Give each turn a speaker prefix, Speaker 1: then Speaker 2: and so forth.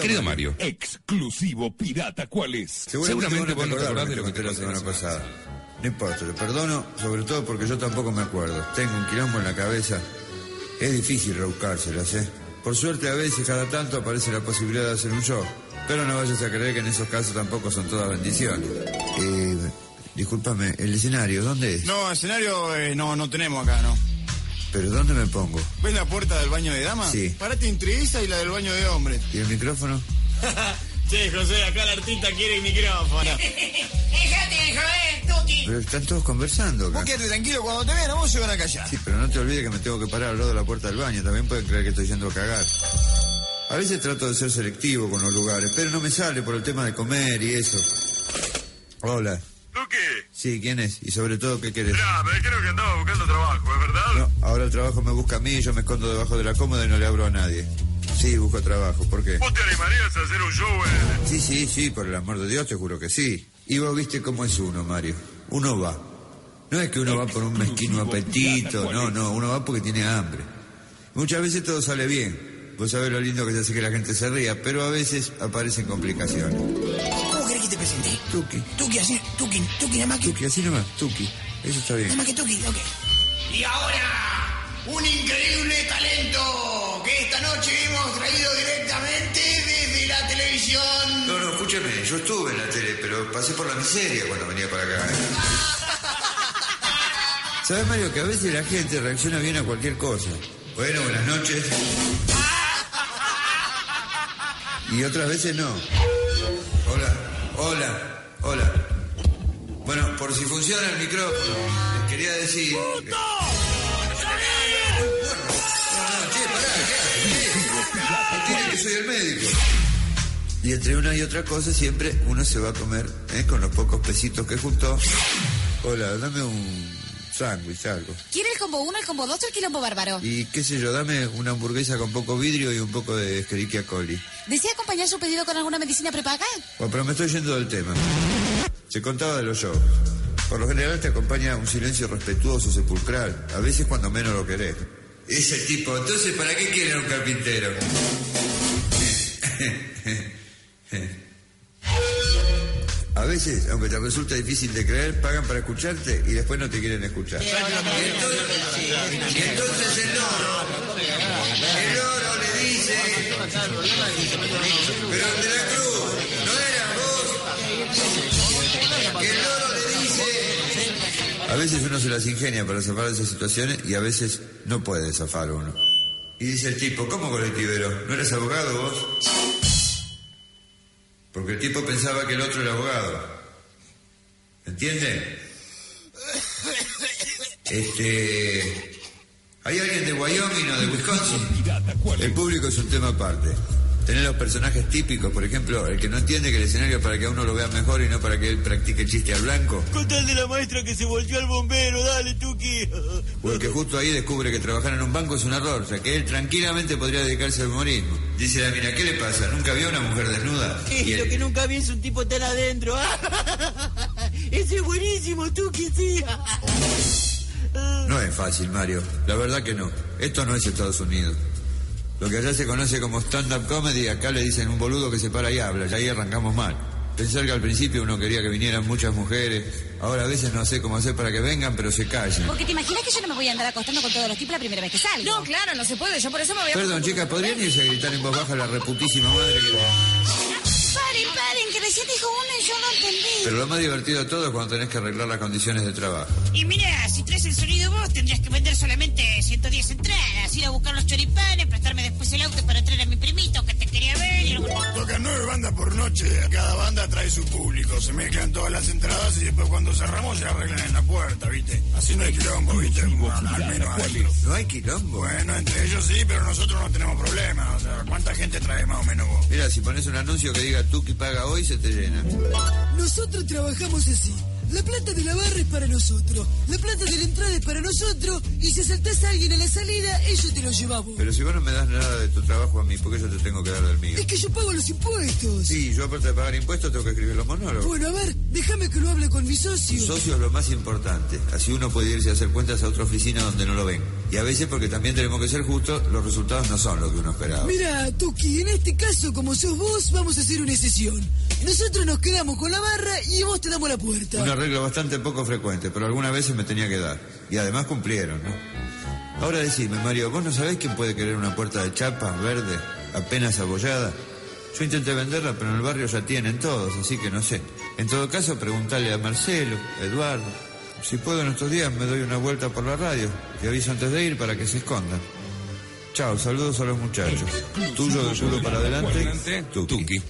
Speaker 1: Querido, Mario.
Speaker 2: Exclusivo pirata, ¿cuál es?
Speaker 1: Seguramente vos no te acordás de lo que te
Speaker 3: la semana pasada. No importa, te perdono, sobre todo porque yo tampoco me acuerdo. Tengo un quilombo en la cabeza. Es difícil rebuscárselas, ¿eh? Por suerte, a veces, cada tanto, aparece la posibilidad de hacer un show. Pero no vayas a creer que en esos casos tampoco son todas bendiciones. Eh, discúlpame, ¿el escenario dónde es?
Speaker 4: No, escenario eh, no, no tenemos acá, ¿no?
Speaker 3: ¿Pero dónde me pongo?
Speaker 4: ¿Ves la puerta del baño de dama?
Speaker 3: Sí.
Speaker 4: Parate entre esa y la del baño de hombres.
Speaker 3: ¿Y el micrófono?
Speaker 4: Sí, José, acá el artista quiere el micrófono.
Speaker 5: Déjate de joder, Tuki.
Speaker 3: Pero están todos conversando acá.
Speaker 4: Vos quédate tranquilo, cuando te vean a vos se van a callar.
Speaker 3: Sí, pero no te olvides que me tengo que parar al lado de la puerta del baño. También pueden creer que estoy yendo a cagar. A veces trato de ser selectivo con los lugares, pero no me sale por el tema de comer y eso. Hola. Sí, ¿quién es? Y sobre todo, ¿qué querés?
Speaker 6: mirá, me dijeron que andaba buscando trabajo, ¿es verdad?
Speaker 3: No, ahora el trabajo me busca a mí, yo me escondo debajo de la cómoda y no le abro a nadie. Sí, busco trabajo. ¿Por qué?
Speaker 6: ¿Vos te animarías a hacer un show en...
Speaker 3: Sí, sí, sí, por el amor de Dios, te juro que sí. Y vos viste cómo es uno, Mario. Uno va. No es que uno va por un mezquino apetito, no, no, uno va porque tiene hambre. Muchas veces todo sale bien. Vos sabés lo lindo que se hace que la gente se ría, pero a veces aparecen complicaciones.
Speaker 5: ¿Cómo querés que te presente?
Speaker 3: Tuki,
Speaker 5: Tuki, así, Tuki, Tuki, nada más que,
Speaker 3: Tuki, así nomás, Tuki. Eso está
Speaker 5: nada
Speaker 3: bien.
Speaker 5: más que Tuki, ok. Y ahora, un increíble talento que esta noche hemos traído directamente desde la televisión.
Speaker 3: No, no, escúchame, yo estuve en la tele, pero pasé por la miseria cuando venía para acá. ¿Sabes, Mario, que a veces la gente reacciona bien a cualquier cosa? Bueno, buenas noches. Y otras veces no. Hola, hola, hola. Bueno, por si funciona el micrófono, les quería decir... que- No, no, che, pará, ¿qué haces? ¿Qué tiene que soy el médico? Y entre una y otra cosa siempre uno se va a comer ¿eh? con los pocos pesitos que juntó. Hola, dame un sándwich, algo.
Speaker 7: ¿Quiere el combo 1, el combo 2 o el quilombo bárbaro?
Speaker 3: Y qué sé yo, dame una hamburguesa con poco vidrio y un poco de Escherichia coli.
Speaker 7: ¿Desea acompañar su pedido con alguna medicina prepaga?
Speaker 3: Bueno, pero me estoy yendo del tema. Se contaba de los shows. Por lo general te acompaña un silencio respetuoso, sepulcral. A veces cuando menos lo querés. Ese tipo, entonces, ¿para qué quieren un carpintero? A veces, aunque te resulta difícil de creer, pagan para escucharte y después no te quieren escuchar. Y entonces, y entonces el loro, el loro le dice, pero de la cruz, no era vos, que el loro le dice... A veces uno se las ingenia para zafar de esas situaciones y a veces no puede zafar uno. Y dice el tipo, ¿cómo colectivero? ¿No eres abogado vos? Porque el tipo pensaba que el otro era abogado. ¿Entiende? Este... ¿Hay alguien de Wyoming o de Wisconsin? El público es un tema aparte. Tener los personajes típicos, por ejemplo, el que no entiende que el escenario es para que a uno lo vea mejor y no para que él practique el chiste al blanco.
Speaker 4: Con tal de la maestra que se volvió al bombero, dale, Tuki.
Speaker 3: O el que justo ahí descubre que trabajar en un banco es un error, ya que él tranquilamente podría dedicarse al humorismo. Dice la mina, ¿qué le pasa? ¿Nunca vio a una mujer desnuda? Y
Speaker 8: Lo
Speaker 3: él,
Speaker 8: que nunca vi es un tipo tan adentro. Ese es buenísimo, Tuki, sí.
Speaker 3: No es fácil, Mario. La verdad que no. Esto no es Estados Unidos. Lo que allá se conoce como stand-up comedy, acá le dicen un boludo que se para y habla, y ahí arrancamos mal. Pensar que al principio uno quería que vinieran muchas mujeres, ahora a veces no sé cómo hacer para que vengan, pero se callen.
Speaker 7: Porque te imaginas que yo no me voy a andar acostando con todos los tipos la primera vez que salgo.
Speaker 9: No, claro, no se puede. Yo por eso me voy a...
Speaker 3: Perdón, chicas, ¿podrían irse a gritar en voz baja la reputísima madre que...
Speaker 7: Paren, paren, que recién dijo uno y yo no entendí.
Speaker 3: Pero lo más divertido de todo es cuando tenés que arreglar las condiciones de trabajo.
Speaker 9: Y mira, si traes el sonido vos, tendrías que vender solamente
Speaker 4: noche, cada banda trae su público, se mezclan todas las entradas y después cuando cerramos se arreglan en la puerta, ¿viste? Así no hay quilombo, ¿viste? Bueno, al menos hay.
Speaker 3: ¿No hay quilombo?
Speaker 4: Bueno, entre ellos sí, pero nosotros no tenemos problemas. O sea, ¿cuánta gente trae más o menos vos?
Speaker 3: Mira, si pones un anuncio que diga tú que paga hoy, se te llena.
Speaker 10: Nosotros trabajamos así. La plata de la barra es para nosotros, la plata de la entrada es para nosotros, y si asaltás a alguien a la salida, ellos te lo llevamos.
Speaker 3: Pero si vos no me das nada de tu trabajo a mí, ¿por qué yo te tengo que dar del mío?
Speaker 10: Es que yo pago los impuestos.
Speaker 3: Sí, yo aparte de pagar impuestos tengo que escribir los monólogos.
Speaker 10: Bueno, a ver, déjame que lo hable con mi
Speaker 3: Tu
Speaker 10: socio.
Speaker 3: socio es lo más importante. Así uno puede irse a hacer cuentas a otra oficina donde no lo ven. Y a veces porque también tenemos que ser justos, los resultados no son los que uno esperaba.
Speaker 10: Mira, Tuki, en este caso, como sos vos, vamos a hacer una excepción. Nosotros nos quedamos con la barra y vos te damos la puerta.
Speaker 3: Un arreglo bastante poco frecuente, pero algunas veces me tenía que dar. Y además cumplieron, ¿no? Ahora decime, Mario, ¿vos no sabés quién puede querer una puerta de chapa, verde, apenas abollada? Yo intenté venderla, pero en el barrio ya tienen todos, así que no sé. En todo caso, preguntale a Marcelo, a Eduardo. Si puedo en estos días me doy una vuelta por la radio y aviso antes de ir para que se escondan. Chao, saludos a los muchachos. Tuyo de culo para adelante, Tuki.
Speaker 1: Tuki.